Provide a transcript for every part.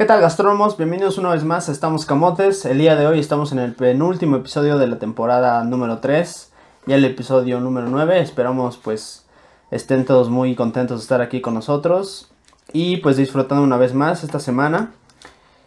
¿Qué tal gastrónomos? Bienvenidos una vez más a Estamos Camotes. El día de hoy estamos en el penúltimo episodio de la temporada número 3, ya el episodio número 9. Esperamos pues estén todos muy contentos de estar aquí con nosotros y pues disfrutando una vez más esta semana.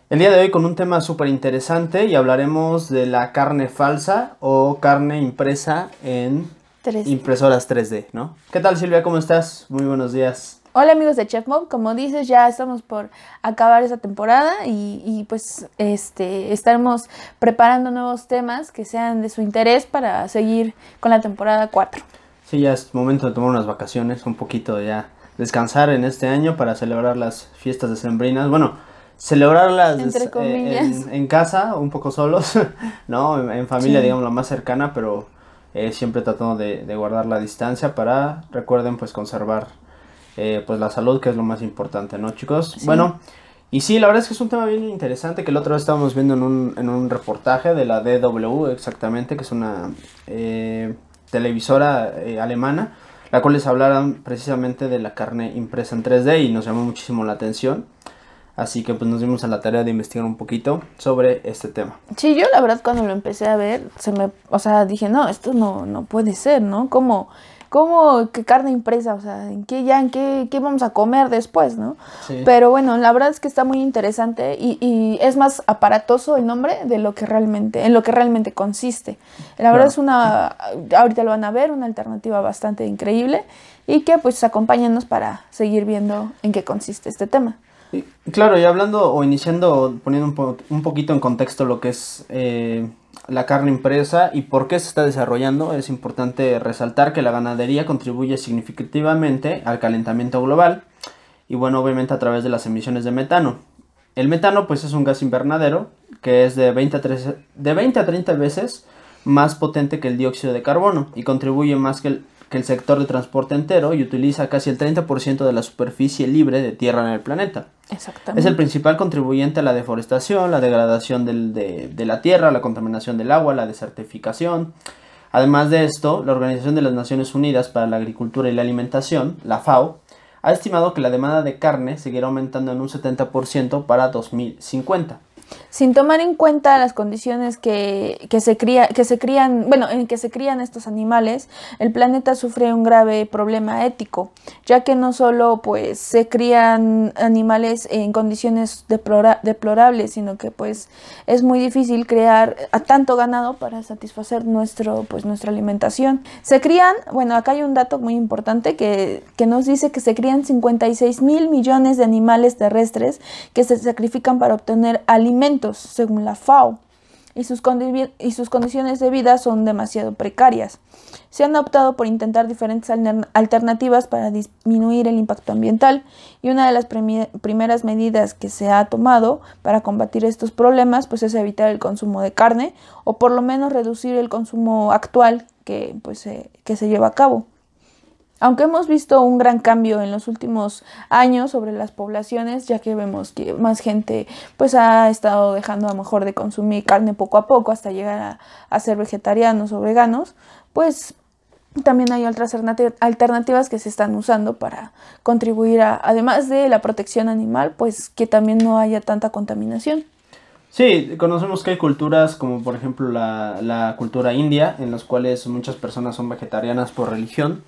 El día de hoy con un tema súper interesante y hablaremos de la carne falsa o carne impresa en 3D. impresoras 3D, ¿no? ¿Qué tal Silvia? ¿Cómo estás? Muy buenos días. Hola amigos de Chef Mob, como dices ya estamos por acabar esta temporada y, y, pues este estaremos preparando nuevos temas que sean de su interés para seguir con la temporada 4. Sí, ya es momento de tomar unas vacaciones, un poquito ya descansar en este año para celebrar las fiestas decembrinas. Bueno, celebrarlas Entre eh, comillas. en, en casa, un poco solos, ¿no? En, en familia, Sí. digamos, la más cercana, pero eh, siempre tratando de, de guardar la distancia para, recuerden, pues conservar eh, pues la salud, que es lo más importante, ¿no, chicos? Sí. Bueno, y sí, la verdad es que es un tema bien interesante que la otra vez estábamos viendo en un, en un reportaje de la DW, exactamente, que es una eh, televisora eh, alemana, la cual les hablaron precisamente de la carne impresa en 3D y nos llamó muchísimo la atención. Así que pues nos dimos a la tarea de investigar un poquito sobre este tema. Sí, yo la verdad cuando lo empecé a ver, se me, o sea, dije, no, esto no, no puede ser, ¿no? ¿Cómo, cómo, qué carne impresa? O sea, ¿en qué ya, en qué, qué vamos a comer después, no? Sí. Pero bueno, la verdad es que está muy interesante y, y es más aparatoso el nombre de lo que realmente, en lo que realmente consiste. La verdad Claro. es una, ahorita lo van a ver, una alternativa bastante increíble y que pues acompáñanos para seguir viendo en qué consiste este tema. Claro, y hablando o iniciando, poniendo un, po- un poquito en contexto lo que es eh, la carne impresa y por qué se está desarrollando, es importante resaltar que la ganadería contribuye significativamente al calentamiento global y bueno, obviamente a través de las emisiones de metano. El metano pues es un gas invernadero que es de 20 a, 13 de 20 a 30 veces más potente que el dióxido de carbono y contribuye más que el, que el sector de transporte entero y utiliza casi el 30% de la superficie libre de tierra en el planeta. Exactamente. Es el principal contribuyente a la deforestación, la degradación del- de, de la tierra, la contaminación del agua, la desertificación. Además de esto, la Organización de las Naciones Unidas para la Agricultura y la Alimentación, la FAO, ha estimado que la demanda de carne seguirá aumentando en un 70% para 2050. Sin tomar en cuenta las condiciones que, que se cría, que se crían, bueno, en que se crían estos animales, el planeta sufre un grave problema ético, ya que no solo pues se crían animales en condiciones deplora- deplorables, sino que pues es muy difícil crear a tanto ganado para satisfacer nuestro pues nuestra alimentación. Se crían, bueno, acá hay un dato muy importante que, que nos dice que se crían 56 mil millones de animales terrestres que se sacrifican para obtener alimentos, según la FAO, y sus, condiciones de vida son demasiado precarias. Se han optado por intentar diferentes alternativas para disminuir el impacto ambiental y una de las primeras medidas que se ha tomado para combatir estos problemas pues es evitar el consumo de carne o por lo menos reducir el consumo actual que, pues, que se lleva a cabo. Aunque hemos visto un gran cambio en los últimos años sobre las poblaciones, ya que vemos que más gente pues ha estado dejando a lo mejor de consumir carne poco a poco hasta llegar a, ser vegetarianos o veganos, pues también hay otras alternati- alternativas que se están usando para contribuir a, además de la protección animal, pues que también no haya tanta contaminación. Sí, conocemos que hay culturas como por ejemplo la cultura india, en las cuales muchas personas son vegetarianas por religión.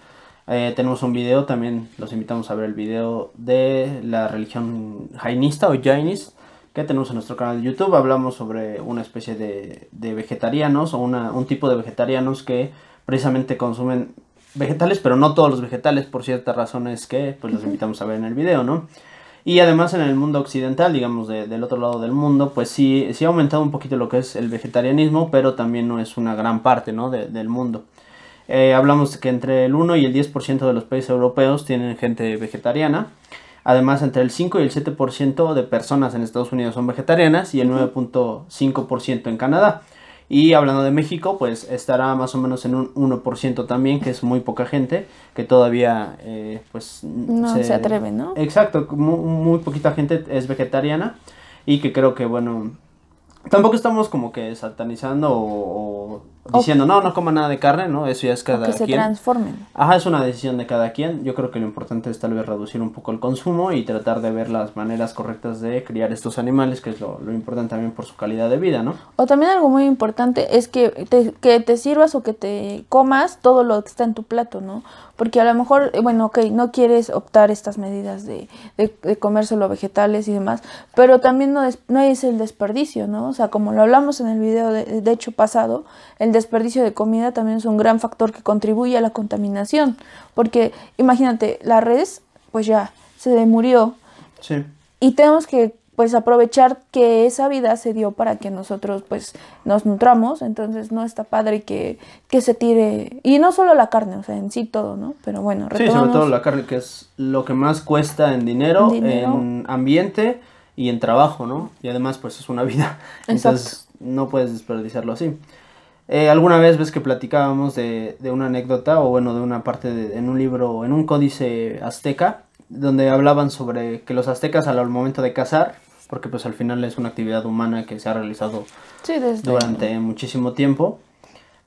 Eh, tenemos un video, también los invitamos a ver el video de la religión jainista o jainis que tenemos en nuestro canal de YouTube. Hablamos sobre una especie de, de vegetarianos o una, un tipo de vegetarianos que precisamente consumen vegetales, pero no todos los vegetales por ciertas razones que pues los invitamos a ver en el video, ¿no? Y además en el mundo occidental, digamos de- del otro lado del mundo, pues sí, sí ha aumentado un poquito lo que es el vegetarianismo, pero también no es una gran parte ¿no? de- del mundo. Eh, hablamos que entre el 1 y el 10% de los países europeos tienen gente vegetariana. Además, entre el 5 y el 7% de personas en Estados Unidos son vegetarianas y el 9.5% en Canadá. Y hablando de México, pues estará más o menos en un 1% también, que es muy poca gente, que todavía eh, pues No se, atreve, ¿no? Exacto, muy, muy poquita gente es vegetariana y que creo que, bueno, tampoco estamos como que satanizando o, o diciendo, no, no coma nada de carne, ¿no? Eso ya es cada que se quien. transformen. Ajá, es una decisión de cada quien. Yo creo que lo importante es tal vez reducir un poco el consumo y tratar de ver las maneras correctas de criar estos animales, que es lo, lo importante también por su calidad de vida, ¿no? O también algo muy importante es que te, que te sirvas o que te comas todo lo que está en tu plato, ¿no? Porque a lo mejor, eh, bueno, ok, no quieres optar estas medidas de, de, de comer solo vegetales y demás, pero también no es, no es el desperdicio, ¿no? O sea, como lo hablamos en el video de, de hecho pasado, el desperdicio de comida también es un gran factor que contribuye a la contaminación. Porque imagínate, la res, pues ya se murió Sí. y tenemos que pues aprovechar que esa vida se dio para que nosotros pues nos nutramos, entonces no está padre que, que se tire, y no solo la carne, o sea, en sí todo, ¿no? Pero bueno, Sí, sobre retomamos- todo la carne, que es lo que más cuesta en dinero, En dinero. en ambiente y en trabajo, ¿no? Y además, pues es una vida. Entonces, no puedes desperdiciarlo así. Eh, alguna vez ves que platicábamos de, de una anécdota, o bueno, de una parte de, en un libro, en un códice azteca, donde hablaban sobre que los aztecas al momento de cazar, porque pues al final es una actividad humana que se ha realizado Sí, desde... durante muchísimo tiempo,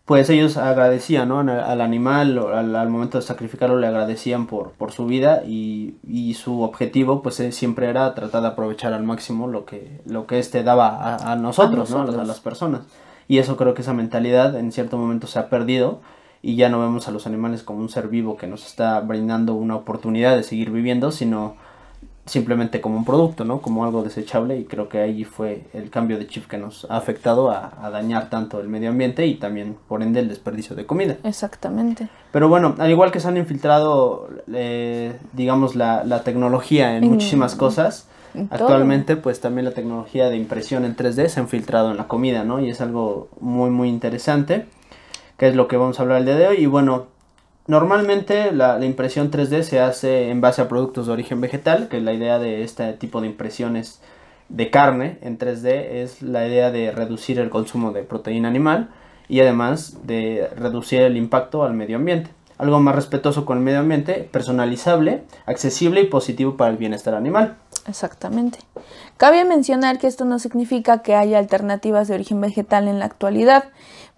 pues ellos agradecían ¿no? al, al animal, al, al momento de sacrificarlo le agradecían por, por su vida y, y su objetivo pues eh, siempre era tratar de aprovechar al máximo lo que, lo que este daba a, a nosotros, ¿no? A las- a nosotros. las personas. Y eso creo que esa mentalidad en cierto momento se ha perdido y ya no vemos a los animales como un ser vivo que nos está brindando una oportunidad de seguir viviendo, sino simplemente como un producto, ¿no? Como algo desechable y creo que ahí fue el cambio de chip que nos ha afectado a, a dañar tanto el medio ambiente y también por ende el desperdicio de comida. Exactamente. Pero bueno, al igual que se han infiltrado, eh, digamos, la, la tecnología en En- muchísimas cosas, en actualmente pues también la tecnología de impresión en 3D se ha infiltrado en la comida, ¿no? Y es algo muy, muy interesante, que es lo que vamos a hablar el día de hoy. Y bueno, normalmente la, impresión 3D se hace en base a productos de origen vegetal, que la idea de este tipo de impresiones de carne en 3D es la idea de reducir el consumo de proteína animal y además de reducir el impacto al medio ambiente. Algo más respetuoso con el medio ambiente, personalizable, accesible y positivo para el bienestar animal. Exactamente. Cabe mencionar que esto no significa que haya alternativas de origen vegetal en la actualidad.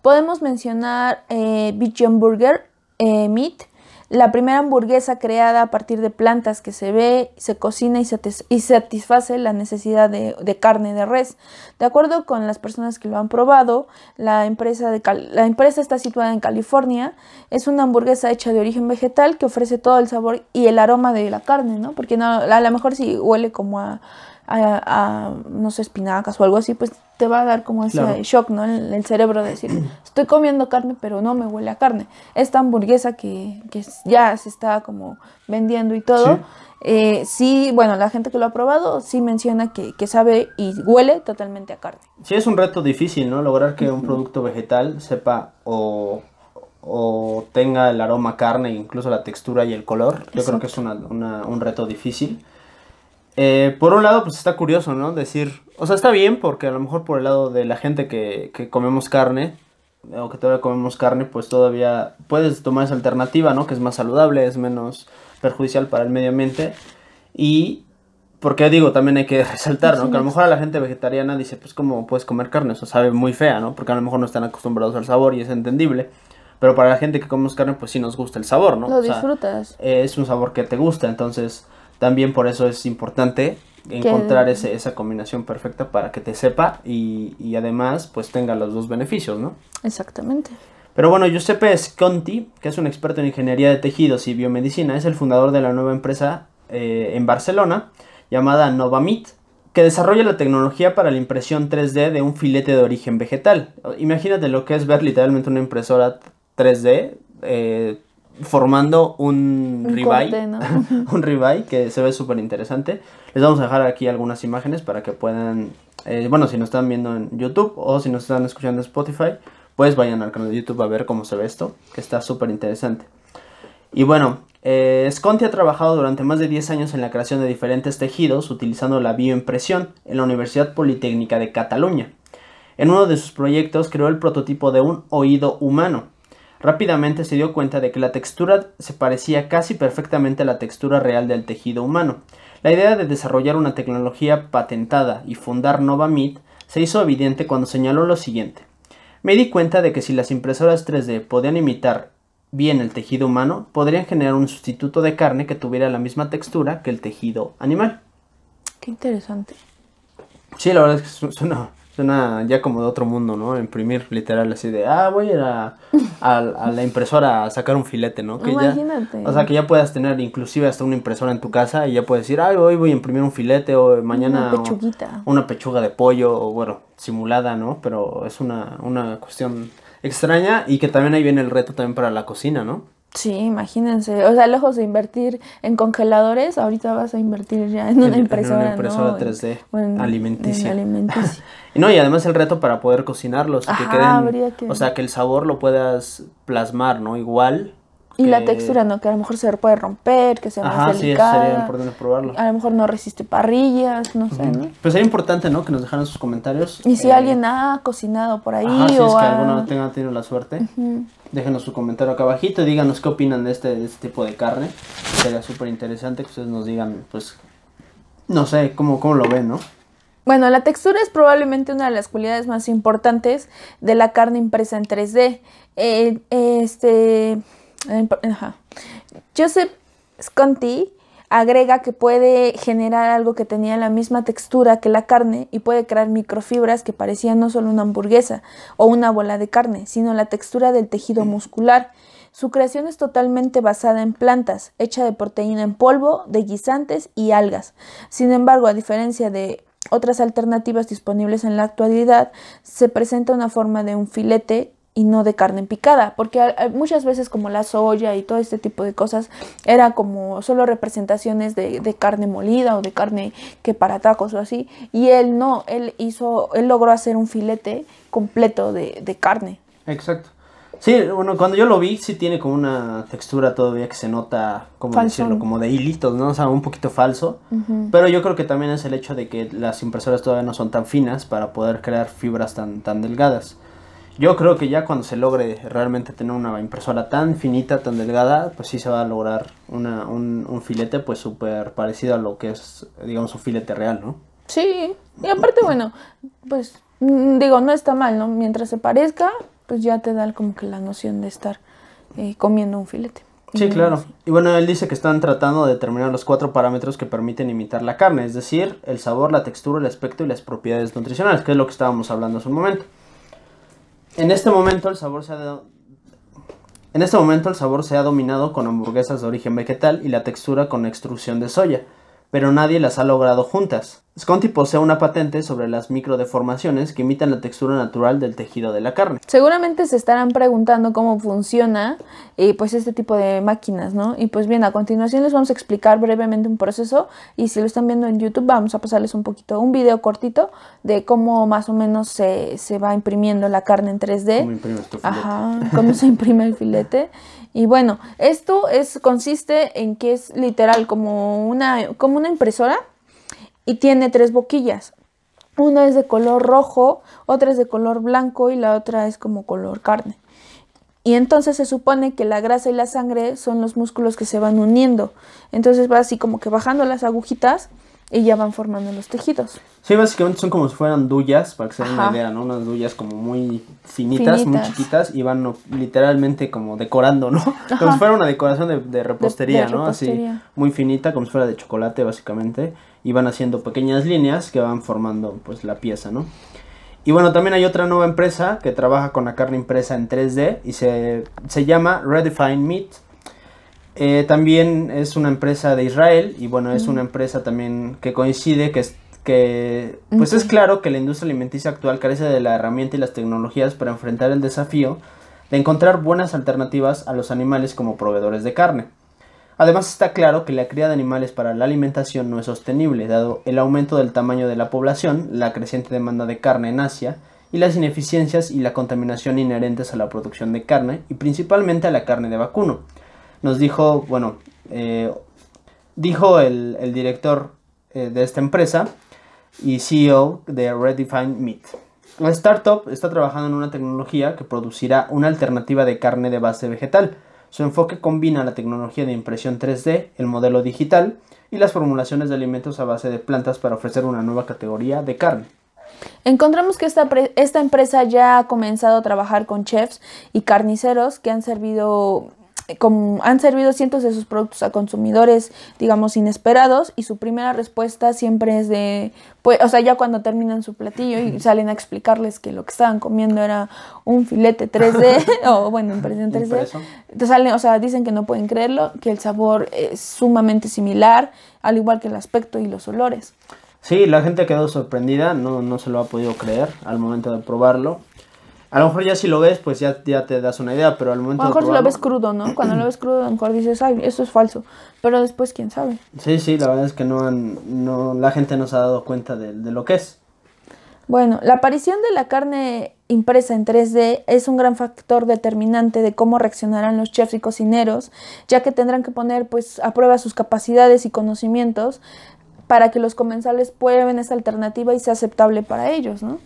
Podemos mencionar eh, Burger eh, Meat, la primera hamburguesa creada a partir de plantas que se ve, se cocina y, satis- y satisface la necesidad de, de carne de res. De acuerdo con las personas que lo han probado, la empresa, de la empresa está situada en California. Es una hamburguesa hecha de origen vegetal que ofrece todo el sabor y el aroma de la carne, ¿no? Porque no, a lo mejor si huele como a, a- a, no sé, espinacas o algo así, pues te va a dar como ese Claro. shock, ¿no? En el cerebro de decir, estoy comiendo carne, pero no me huele a carne. Esta hamburguesa que, que ya se está como vendiendo y todo, Sí. eh, sí, bueno, la gente que lo ha probado sí menciona que, que sabe y huele totalmente a carne. Sí, es un reto difícil, ¿no? Lograr que un producto vegetal sepa o, o tenga el aroma a carne, incluso la textura y el color. Yo creo que es una- una- un reto difícil. Eh, por un lado, pues está curioso, ¿no? Decir, o sea, está bien porque a lo mejor por el lado de la gente que, que comemos carne, o que todavía comemos carne, pues todavía puedes tomar esa alternativa, ¿no? Que es más saludable, es menos perjudicial para el medio ambiente. Y, porque digo, también hay que resaltar, ¿no? Que a lo mejor a la gente vegetariana dice, pues, ¿cómo puedes comer carne? Eso sabe muy fea, ¿no? Porque a lo mejor no están acostumbrados al sabor y es entendible. Pero para la gente que comemos carne, pues sí nos gusta el sabor, ¿no? Lo O sea, disfrutas. eh, es un sabor que te gusta, entonces también por eso es importante encontrar ese- esa combinación perfecta para que te sepa y, y además pues tenga los dos beneficios, ¿no? Exactamente. Pero bueno, Giuseppe Sconti, que es un experto en ingeniería de tejidos y biomedicina, es el fundador de la nueva empresa eh, en Barcelona llamada Novamit, que desarrolla la tecnología para la impresión 3D de un filete de origen vegetal. Imagínate lo que es ver literalmente una impresora 3D eh, formando un, Un ribeye, corte, ¿no? un ribeye que se ve súper interesante. Les vamos a dejar aquí algunas imágenes para que puedan, eh, bueno, si nos están viendo en YouTube o si nos están escuchando en Spotify, pues vayan al canal de YouTube a ver cómo se ve esto, que está súper interesante. Y bueno, eh, Sconti ha trabajado durante más de 10 años en la creación de diferentes tejidos utilizando la bioimpresión en la Universidad Politécnica de Cataluña. En uno de sus proyectos creó el prototipo de un oído humano. Rápidamente se dio cuenta de que la textura se parecía casi perfectamente a la textura real del tejido humano. La idea de desarrollar una tecnología patentada y fundar Novamit se hizo evidente cuando señaló lo siguiente. Me di cuenta de que si las impresoras 3D podían imitar bien el tejido humano, podrían generar un sustituto de carne que tuviera la misma textura que el tejido animal. Qué interesante. Sí, la verdad es que su- suena, suena ya como de otro mundo, ¿no? Imprimir literal así de, ah, voy a ir a, a- a la impresora a sacar un filete, ¿no? Que ya- Imagínate. o sea, que ya puedas tener inclusive hasta una impresora en tu casa y ya puedes decir, ay, hoy voy a imprimir un filete o mañana Una pechuguita. una pechuga de pollo, o bueno, simulada, ¿no? Pero es una, una cuestión extraña y que también ahí viene el reto también para la cocina, ¿no? Sí, imagínense. O sea, lejos de invertir en congeladores, ahorita vas a invertir ya en una En- en impresora. una impresora ¿no? 3D O en- alimenticia. en alimenticia. No, y además el reto para poder cocinarlos, que queden, que- o sea, que el sabor lo puedas plasmar, ¿no? Igual. Y la textura, ¿no? Que a lo mejor se puede romper, que sea Ajá, más sí, eso delicada. sería importante probarlo. A lo mejor no resiste parrillas, no sé, ¿no? Pues sería importante, ¿no? Que nos dejaran sus comentarios. Y si eh, alguien ha cocinado por ahí Ajá, si o es que ha- alguno tenga tenido la suerte. Déjenos su comentario acá abajito díganos qué opinan de este, de este tipo de carne. Sería súper interesante que ustedes nos digan, pues, no sé, cómo, cómo lo ven, ¿no? Bueno, la textura es probablemente una de las cualidades más importantes de la carne impresa en 3D. Eh, este, Joseph Sconti agrega que puede generar algo que tenía la misma textura que la carne y puede crear microfibras que parecían no solo una hamburguesa o una bola de carne, sino la textura del tejido muscular. Su creación es totalmente basada en plantas, hecha de proteína en polvo, de guisantes y algas. Sin embargo, a diferencia de otras alternativas disponibles en la actualidad, se presenta una forma de un filete y no de carne picada, porque muchas veces como la soya y todo este tipo de cosas era como solo representaciones de, de carne molida o de carne que para tacos o así, y él no, él hizo, él logró hacer un filete completo de, de carne. Exacto. Sí, bueno, cuando yo lo vi, sí tiene como una textura todavía que se nota, como decirlo, como de hilitos, ¿no? O sea, un poquito falso. Pero yo creo que también es el hecho de que las impresoras todavía no son tan finas para poder crear fibras tan, tan delgadas. Yo creo que ya cuando se logre realmente tener una impresora tan finita, tan delgada, pues sí se va a lograr una, un, un filete pues súper parecido a lo que es, digamos, un filete real, ¿no? Sí, y aparte, bueno, pues mm, digo, no está mal, ¿no? Mientras se parezca, pues ya te da como que la noción de estar eh, comiendo un filete. Sí, claro. Y bueno, él dice que están tratando de determinar los cuatro parámetros que permiten imitar la carne, es decir, el sabor, la textura, el aspecto y las propiedades nutricionales, que es lo que estábamos hablando hace un momento. En este momento el sabor se ha En este momento el sabor se ha dominado con hamburguesas de origen vegetal y la textura con extrusión de soya, pero nadie las ha logrado juntas. Sconti posee una patente sobre las microdeformaciones que imitan la textura natural del tejido de la carne. Seguramente se estarán preguntando cómo funciona eh, pues este tipo de máquinas, ¿no? Y pues bien, a continuación les vamos a explicar brevemente un proceso y si lo están viendo en YouTube vamos a pasarles un poquito, un video cortito de cómo más o menos se, se va imprimiendo la carne en 3D. ¿Cómo imprimes tu filete? Ajá, cómo se imprime el filete. Y bueno, esto es, consiste en que es literal como una, como una impresora y tiene tres boquillas. Una es de color rojo, otra es de color blanco y la otra es como color carne. Y entonces se supone que la grasa y la sangre son los músculos que se van uniendo. Entonces va así como que bajando las agujitas y ya van formando los tejidos. Sí, básicamente son como si fueran duyas, para que se den una idea, ¿no? Unas duyas como muy finitas, muy chiquitas y van literalmente como decorando, ¿no? Como si fuera una decoración de, de repostería, de ¿no? Así, muy finita, como si fuera de chocolate, básicamente. Y van haciendo pequeñas líneas que van formando, pues, la pieza, ¿no? Y bueno, también hay otra nueva empresa que trabaja con la carne impresa en 3D y se, se llama Redefine Meat. Eh, también es una empresa de Israel y bueno, es una empresa también que coincide que es que pues es claro que la industria alimenticia actual carece de la herramienta y las tecnologías para enfrentar el desafío de encontrar buenas alternativas a los animales como proveedores de carne. Además está claro que la cría de animales para la alimentación no es sostenible, dado el aumento del tamaño de la población, la creciente demanda de carne en Asia y las ineficiencias y la contaminación inherentes a la producción de carne y principalmente a la carne de vacuno. Nos dijo, bueno, eh, dijo el, el director eh, de esta empresa y CEO de Redefine Meat. La startup está trabajando en una tecnología que producirá una alternativa de carne de base vegetal. Su enfoque combina la tecnología de impresión 3D, el modelo digital y las formulaciones de alimentos a base de plantas para ofrecer una nueva categoría de carne. Encontramos que esta, esta empresa ya ha comenzado a trabajar con chefs y carniceros que han servido como han servido cientos de sus productos a consumidores, digamos, inesperados, y su primera respuesta siempre es de, pues, o sea, ya cuando terminan su platillo y salen a explicarles que lo que estaban comiendo era un filete 3D, o bueno, impresión 3D, te salen, o sea, dicen que no pueden creerlo, que el sabor es sumamente similar, al igual que el aspecto y los olores. Sí, la gente quedó sorprendida, no, no se lo ha podido creer al momento de probarlo. A lo mejor ya si lo ves, pues ya, ya te das una idea, pero al momento A lo mejor si lo ves crudo, ¿no? Cuando lo ves crudo, a lo mejor dices, ay, eso es falso. Pero después, quién sabe. Sí, sí, la verdad es que no, han, no la gente no se ha dado cuenta de, de lo que es. Bueno, la aparición de la carne impresa en 3D es un gran factor determinante de cómo reaccionarán los chefs y cocineros, ya que tendrán que poner pues a prueba sus capacidades y conocimientos para que los comensales prueben esta alternativa y sea aceptable para ellos, ¿no?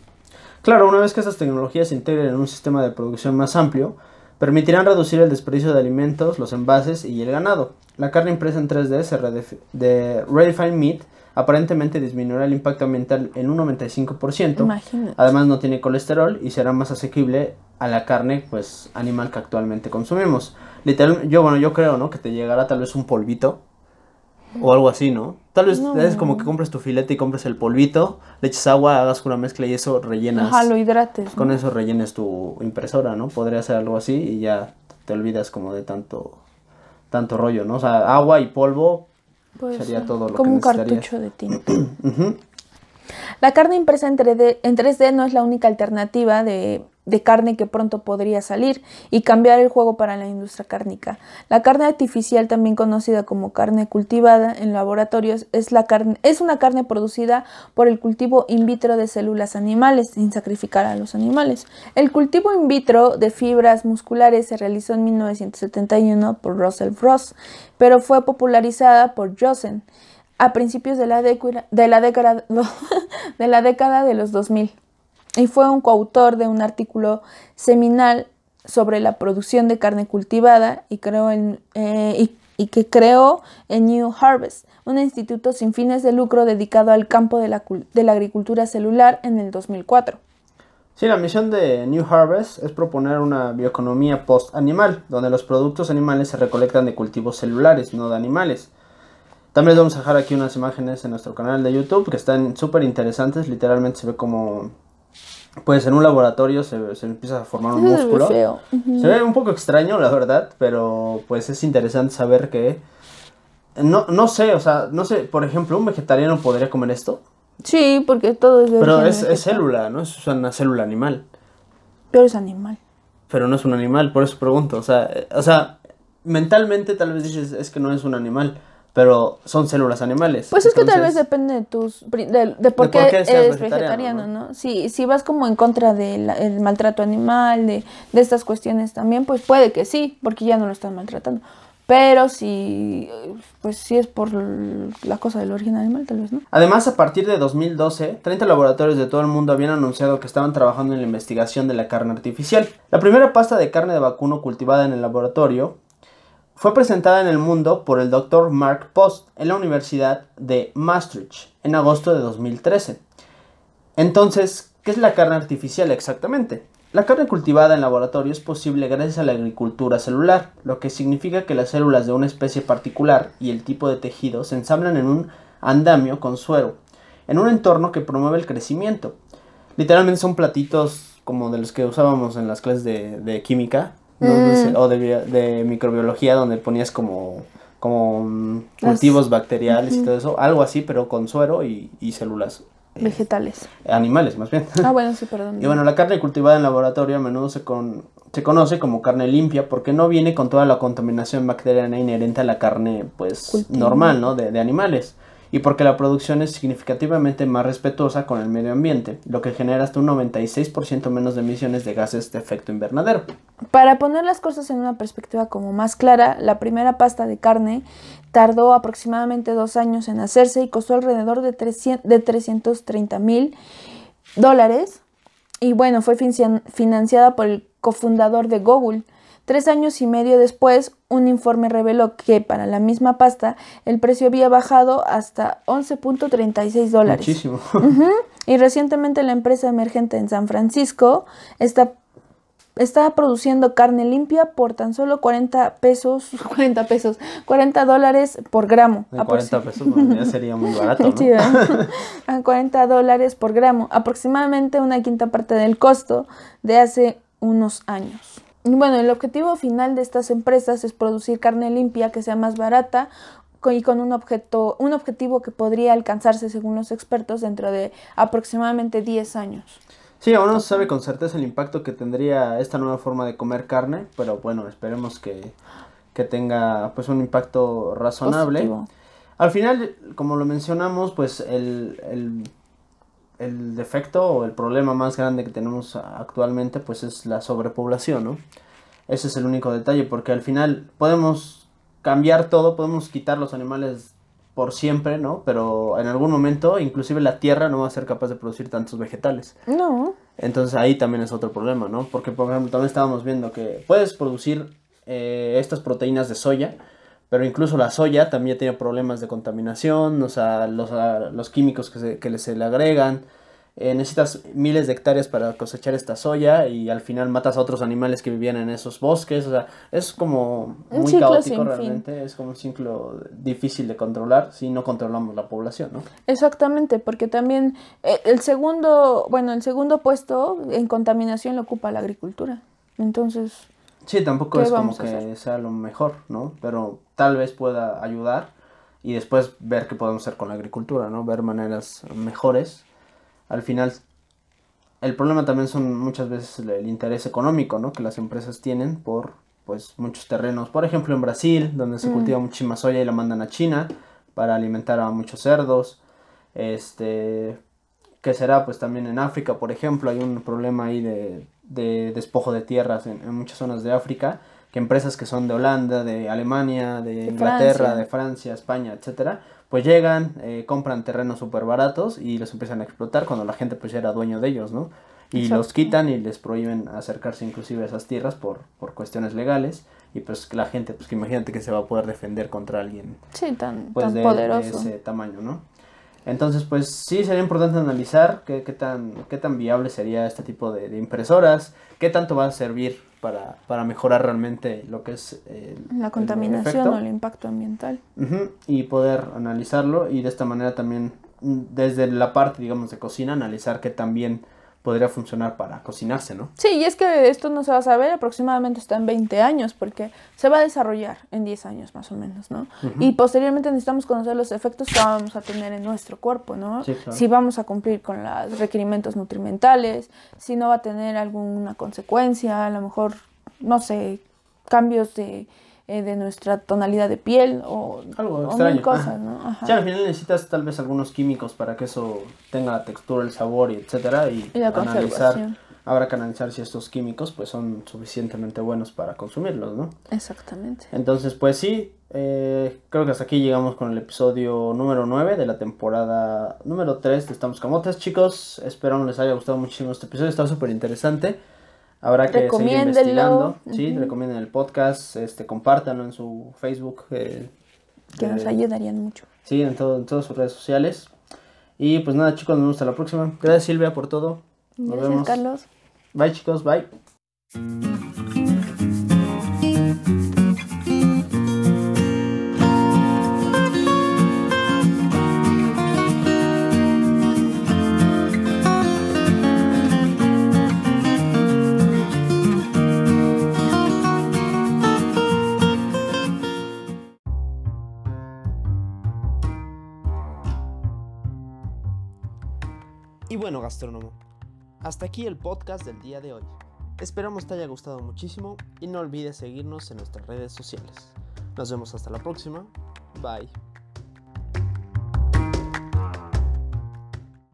Claro, una vez que estas tecnologías se integren en un sistema de producción más amplio, permitirán reducir el desperdicio de alimentos, los envases y el ganado. La carne impresa en 3D de Redefined Meat aparentemente disminuirá el impacto ambiental en un 95%. Imagínate. Además no tiene colesterol y será más asequible a la carne pues animal que actualmente consumimos. Literal, yo bueno, yo creo, ¿no? Que te llegará tal vez un polvito o algo así, ¿no? Tal vez es como que compres tu filete y compres el polvito, le eches agua, hagas una mezcla y eso rellenas. Ajá, lo hidrates. Con eso rellenes tu impresora, ¿no? Podría ser algo así y ya te olvidas como de tanto tanto rollo, ¿no? O sea, agua y polvo sería todo lo como que un cartucho de tinta. La carne impresa en 3D no es la única alternativa de de carne que pronto podría salir y cambiar el juego para la industria cárnica. La carne artificial, también conocida como carne cultivada en laboratorios, es, la carne, es una carne producida por el cultivo in vitro de células animales sin sacrificar a los animales. El cultivo in vitro de fibras musculares se realizó en 1971 por Russell Frost, pero fue popularizada por Josen a principios de la, de la, década, de la década de los 2000 y fue un coautor de un artículo seminal sobre la producción de carne cultivada y, creó en, eh, y, que creó en New Harvest, un instituto sin fines de lucro dedicado al campo de la, de la agricultura celular en el 2004. Sí, la misión de New Harvest es proponer una bioeconomía post-animal, donde los productos animales se recolectan de cultivos celulares, no de animales. También les vamos a dejar aquí unas imágenes en nuestro canal de YouTube que están súper interesantes, literalmente se ve como pues en un laboratorio se, se empieza a formar un músculo. Se ve un poco extraño, la verdad, pero pues es interesante saber que... No, no sé, o sea, no sé, por ejemplo, ¿un vegetariano podría comer esto? Sí, porque todo es Pero es, es, célula, ¿no? Es una célula animal. Pero es animal. Pero no es un animal, por eso pregunto. O sea, eh, o sea, mentalmente tal vez dices, es que no es un animal pero son células animales. Pues es que tal vez depende de tus de, de por, qué, eres vegetariano, ¿no? Si, si vas como en contra del maltrato animal, de, de estas cuestiones también, pues puede que sí, porque ya no lo están maltratando. Pero si, pues si es por la cosa del origen animal, tal vez no. Además, a partir de 2012, 30 laboratorios de todo el mundo habían anunciado que estaban trabajando en la investigación de la carne artificial. La primera pasta de carne de vacuno cultivada en el laboratorio fue presentada en el mundo por el Dr. Mark Post en la Universidad de Maastricht en agosto de 2013. Entonces, ¿qué es la carne artificial exactamente? La carne cultivada en laboratorio es posible gracias a la agricultura celular, lo que significa que las células de una especie particular y el tipo de tejido se ensamblan en un andamio con suero, en un entorno que promueve el crecimiento. Literalmente son platitos como de los que usábamos en las clases de, de química, Mm. o de, microbiología donde ponías como, como mm, cultivos bacteriales y todo eso, algo así, pero con suero y, células. Eh, Vegetales. Animales, más bien. Ah, bueno, sí, perdón. y bueno, la carne cultivada en laboratorio a menudo se, con, se conoce como carne limpia porque no viene con toda la contaminación bacteriana inherente a la carne, pues, normal, ¿no? De, de animales y porque la producción es significativamente más respetuosa con el medio ambiente, lo que genera hasta un 96% menos de emisiones de gases de efecto invernadero. Para poner las cosas en una perspectiva como más clara, la primera pasta de carne tardó aproximadamente dos años en hacerse y costó alrededor de, 300, de 330 mil dólares. Y bueno, fue financiada por el cofundador de Google, Tres años y medio después, un informe reveló que para la misma pasta el precio había bajado hasta 11.36 dólares. Muchísimo. Y recientemente la empresa emergente en San Francisco está estaba produciendo carne limpia por tan solo 40 pesos, 40 pesos, 40 dólares por gramo. 40 pesos ya sería muy barato. ¿no? Sí, a 40 dólares por gramo, aproximadamente una quinta parte del costo de hace unos años. Bueno, el objetivo final de estas empresas es producir carne limpia que sea más barata y con un, objeto, un objetivo que podría alcanzarse, según los expertos, dentro de aproximadamente 10 años. Sí, aún no se sabe con certeza el impacto que tendría esta nueva forma de comer carne, pero bueno, esperemos que, tenga pues un impacto razonable. Al final, como lo mencionamos, pues el, el, defecto o el problema más grande que tenemos actualmente pues es la sobrepoblación, ¿no? Ese es el único detalle, porque al final podemos cambiar todo, podemos quitar los animales por siempre, ¿no? Pero en algún momento, inclusive la tierra no va a ser capaz de producir tantos vegetales. No. Entonces ahí también es otro problema, ¿no? Porque, por ejemplo, también estábamos viendo que puedes producir eh, estas proteínas de soya, pero incluso la soya también tiene problemas de contaminación, o sea, los, los químicos que se, que se le agregan, eh, necesitas miles de hectáreas para cosechar esta soya y al final matas a otros animales que vivían en esos bosques. O sea, es como muy caótico realmente. Es como un ciclo difícil de controlar si no controlamos la población, ¿no? Exactamente, porque también eh, el segundo, bueno, el segundo puesto en contaminación lo ocupa la agricultura. Entonces. Sí, tampoco es como que sea lo mejor, ¿no? Pero tal vez pueda ayudar y después ver qué podemos hacer con la agricultura, ¿no? Ver maneras mejores al final el problema también son muchas veces el, interés económico, ¿no? Que las empresas tienen por, pues, muchos terrenos. Por ejemplo, en Brasil, donde se mm. cultiva muchísima soya y la mandan a China para alimentar a muchos cerdos. Este, que será, pues, también en África, por ejemplo, hay un problema ahí de, despojo de tierras en, muchas zonas de África, que empresas que son de Holanda, de Alemania, de, Inglaterra, de Francia, España, etcétera, pues llegan, eh, compran terrenos súper baratos y los empiezan a explotar cuando la gente pues ya era dueño de ellos, ¿no? Y los quitan y les prohíben acercarse inclusive a esas tierras por, por cuestiones legales y pues la gente, pues que imagínate que se va a poder defender contra alguien sí, tan, pues, tan de, poderoso. ese tamaño, ¿no? Entonces, pues sí sería importante analizar qué, qué, tan, qué tan viable sería este tipo de, de impresoras, qué tanto va a servir para, mejorar realmente lo que es la contaminación o el impacto ambiental. y poder analizarlo y de esta manera también mm, desde la parte, digamos, de cocina, analizar que también podría funcionar para cocinarse, ¿no? Sí, y es que esto no se va a saber aproximadamente está en 20 años, porque se va a desarrollar en 10 años más o menos, ¿no? Y posteriormente necesitamos conocer los efectos que vamos a tener en nuestro cuerpo, ¿no? Si vamos a cumplir con los requerimientos nutrimentales, si no va a tener alguna consecuencia, a lo mejor, no sé, cambios de eh, de nuestra tonalidad de piel o, Algo extraño. cosas, ¿no? al final necesitas tal vez algunos químicos para que eso tenga la textura, el sabor y etcétera y, analizar habrá que analizar si estos químicos pues son suficientemente buenos para consumirlos, ¿no? Exactamente. Entonces, pues sí, eh, creo que hasta aquí llegamos con el episodio número 9 de la temporada número 3 de Estamos Camotes, chicos. Espero les haya gustado muchísimo este episodio, está súper interesante. Habrá que seguir investigando. Sí, recomienden el podcast, este, compártanlo en su Facebook. Eh, que nos ayudarían mucho. Sí, en, todo, en todas sus redes sociales. Y pues nada, chicos, nos vemos hasta la próxima. Gracias, Silvia, por todo. Nos Gracias, Carlos. Bye, chicos, bye. Gastrónomo, hasta aquí el podcast del día de hoy. Esperamos te haya gustado muchísimo y no olvides seguirnos en nuestras redes sociales. Nos vemos hasta la próxima. Bye.